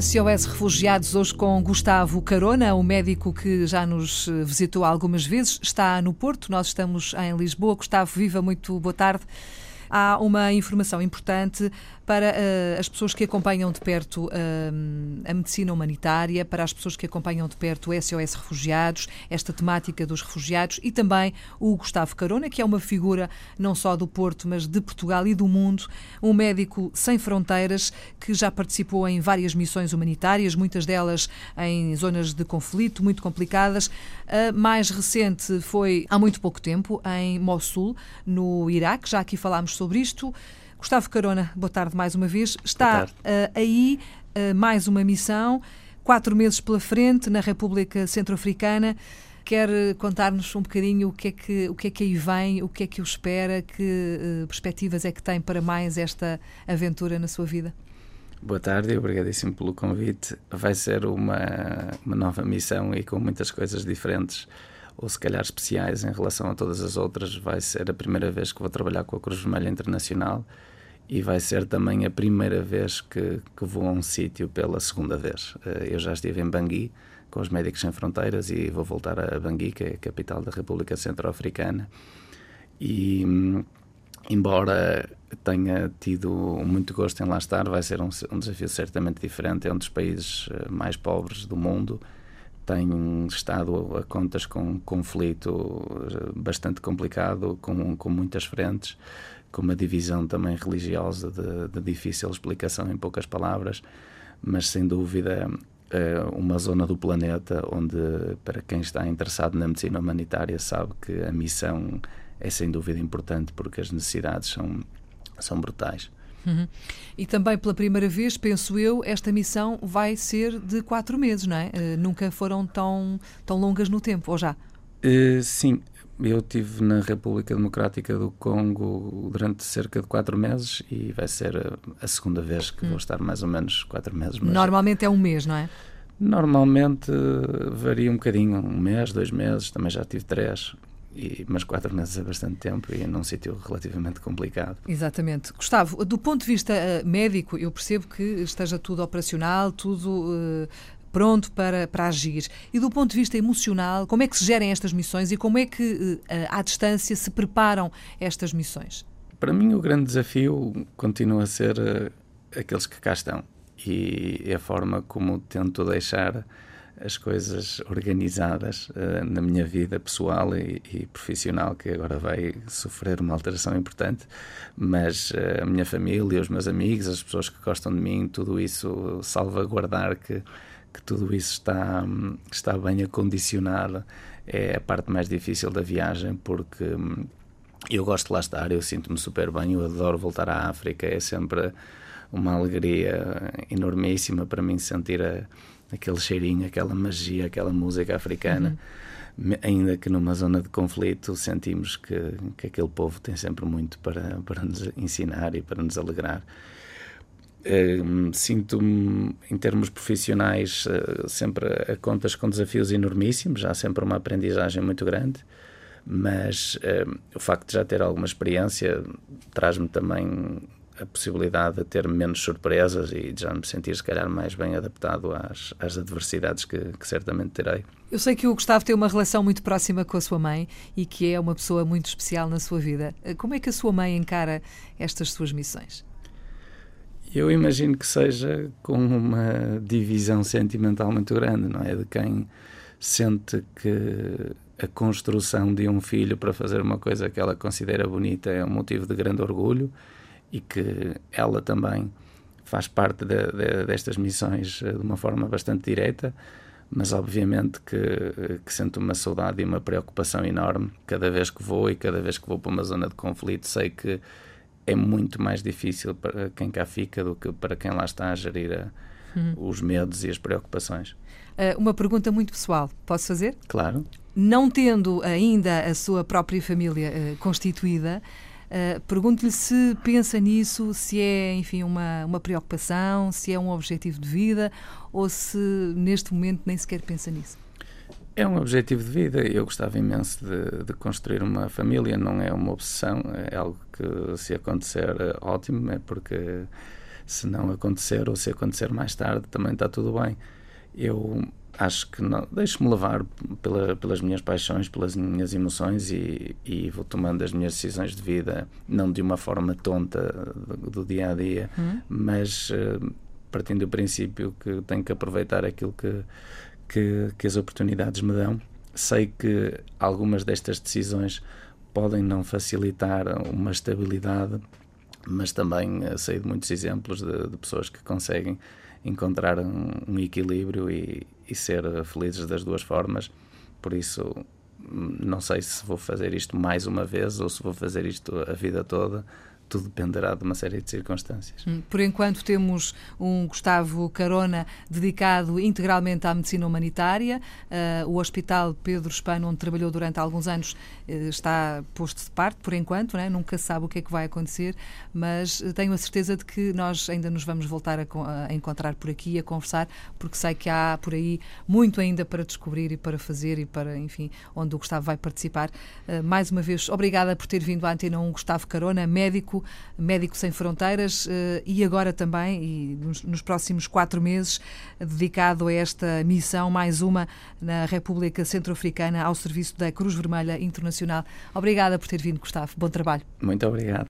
SOS Refugiados, hoje com Gustavo Carona, o médico que já nos visitou algumas vezes, está no Porto, nós estamos em Lisboa. Gustavo, viva, muito boa tarde. Há uma informação importante para uh, as pessoas que acompanham de perto uh, a medicina humanitária, para as pessoas que acompanham de perto o SOS Refugiados, esta temática dos refugiados e também o Gustavo Carona, que é uma figura não só do Porto, mas de Portugal e do mundo, um médico sem fronteiras que já participou em várias missões humanitárias, muitas delas em zonas de conflito muito complicadas. A mais recente foi há muito pouco tempo em Mossul, no Iraque, já aqui falámos sobre isto. Gustavo Carona, boa tarde mais uma vez. Está uh, aí uh, mais uma missão, quatro meses pela frente, na República Centro-Africana. Quer eh, contar-nos um bocadinho o que, é que, o que é que aí vem, o que é que o espera, que uh, perspectivas é que tem para mais esta aventura na sua vida? Boa tarde obrigadíssimo pelo convite. Vai ser uma, uma nova missão e com muitas coisas diferentes ou se calhar especiais em relação a todas as outras. Vai ser a primeira vez que vou trabalhar com a Cruz Vermelha Internacional e vai ser também a primeira vez que, que vou a um sítio pela segunda vez. Eh, eu já estive em Bangui com os Médicos Sem Fronteiras e vou voltar a Bangui, que é a capital da República Centro-Africana. E embora tenha tido muito gosto em lá estar, vai ser um, um desafio certamente diferente. É um dos países eh, mais pobres do mundo. Tem estado a contas com um conflito eh, bastante complicado, com, com muitas frentes com uma divisão também religiosa de, de difícil explicação em poucas palavras, mas sem dúvida é uma zona do planeta onde, para quem está interessado na medicina humanitária, sabe que a missão é sem dúvida importante porque as necessidades são, são brutais. Uhum. E também pela primeira vez, penso eu, esta missão vai ser de quatro meses, não é? Uh, nunca foram tão, tão longas no tempo, ou já? Uh, sim, eu estive na República Democrática do Congo durante cerca de quatro meses e vai ser a, segunda vez que hum. vou estar mais ou menos quatro meses. Normalmente é um mês, não é? Normalmente varia um bocadinho, um mês, dois meses, também já tive três. E, mas quatro meses é bastante tempo e num sítio relativamente complicado. Exatamente. Gustavo, do ponto de vista uh, médico, eu percebo que esteja tudo operacional, tudo uh, pronto para, para agir. E do ponto de vista emocional, como é que se gerem estas missões e como é que, eh, à distância, se preparam estas missões? Para mim, o grande desafio continua a ser uh, aqueles que cá estão e a forma como tento deixar as coisas organizadas uh, na minha vida pessoal e, e, profissional, que agora vai sofrer uma alteração importante, mas uh, a minha família, os meus amigos, as pessoas que gostam de mim, tudo isso salvaguardar que que tudo isso está, está bem acondicionado é a parte mais difícil da viagem, porque hum, eu gosto de lá estar, eu sinto-me super bem, eu adoro voltar à África, é sempre uma alegria enormíssima para mim sentir a, aquele cheirinho, aquela magia, aquela música africana. Uhum. Ainda que numa zona de conflito sentimos que, que aquele povo tem sempre muito para, para nos ensinar e para nos alegrar. Uh, Sinto-me, em termos profissionais, uh, sempre a contas com desafios enormíssimos, há sempre uma aprendizagem muito grande, mas uh, o facto de já ter alguma experiência traz-me também a possibilidade de ter menos surpresas e de já me sentir, se calhar, mais bem adaptado às, às adversidades que, que certamente terei. Eu sei que o Gustavo tem uma relação muito próxima com a sua mãe e que é uma pessoa muito especial na sua vida. Como é que a sua mãe encara estas suas missões? Eu imagino que seja com uma divisão sentimental muito grande, não é? De quem sente que a construção de um filho para fazer uma coisa que ela considera bonita é um motivo de grande orgulho e que ela também faz parte de, de, destas missões eh, de uma forma bastante direta, mas obviamente que, que sinto uma saudade e uma preocupação enorme cada vez que vou e cada vez que vou para uma zona de conflito sei que é muito mais difícil para quem cá fica do que para quem lá está a gerir a, uhum. os medos e as preocupações. Uma pergunta muito pessoal, posso fazer? Claro. Não tendo ainda a sua própria família constituída, uh, pergunto-lhe se pensa nisso, se é, enfim, uma, uma preocupação, se é um objetivo de vida ou se neste momento nem sequer pensa nisso. É um objetivo de vida. Eu gostava imenso de, de, construir uma família. Não é uma obsessão, é algo que, se acontecer, é ótimo, é porque Se não acontecer ou se acontecer mais tarde, também está tudo bem. Eu acho que não deixo-me levar pela, pelas minhas paixões, pelas minhas emoções e, e, vou tomando as minhas decisões de vida, não de uma forma tonta do, do dia a dia, uhum. mas uh, partindo do princípio que tenho que aproveitar aquilo que, que, que as oportunidades me dão. Sei que algumas destas decisões podem não facilitar uma estabilidade, mas também uh, sei de muitos exemplos de, de pessoas que conseguem encontrar um, um equilíbrio e, e, ser felizes das duas formas. Por isso, não sei se vou fazer isto mais uma vez ou se vou fazer isto a vida toda tudo dependerá de uma série de circunstâncias. Hum, por enquanto temos um Gustavo Carona dedicado integralmente à medicina humanitária. Uh, o Hospital Pedro Espano, onde trabalhou durante alguns anos, uh, está posto de parte, por enquanto, né? nunca sabe o que é que vai acontecer, mas uh, tenho a certeza de que nós ainda nos vamos voltar a, a, encontrar por aqui, a conversar, porque sei que há por aí muito ainda para descobrir e para fazer e para, enfim, onde o Gustavo vai participar. mais uma vez, obrigada por ter vindo à Antena 1, Gustavo Carona, médico médico, Sem Fronteiras, eh, e agora também, e nos, próximos quatro meses, dedicado a esta missão, mais uma na República Centro-Africana, ao serviço da Cruz Vermelha Internacional. Obrigada por ter vindo, Gustavo. Bom trabalho. Muito obrigado.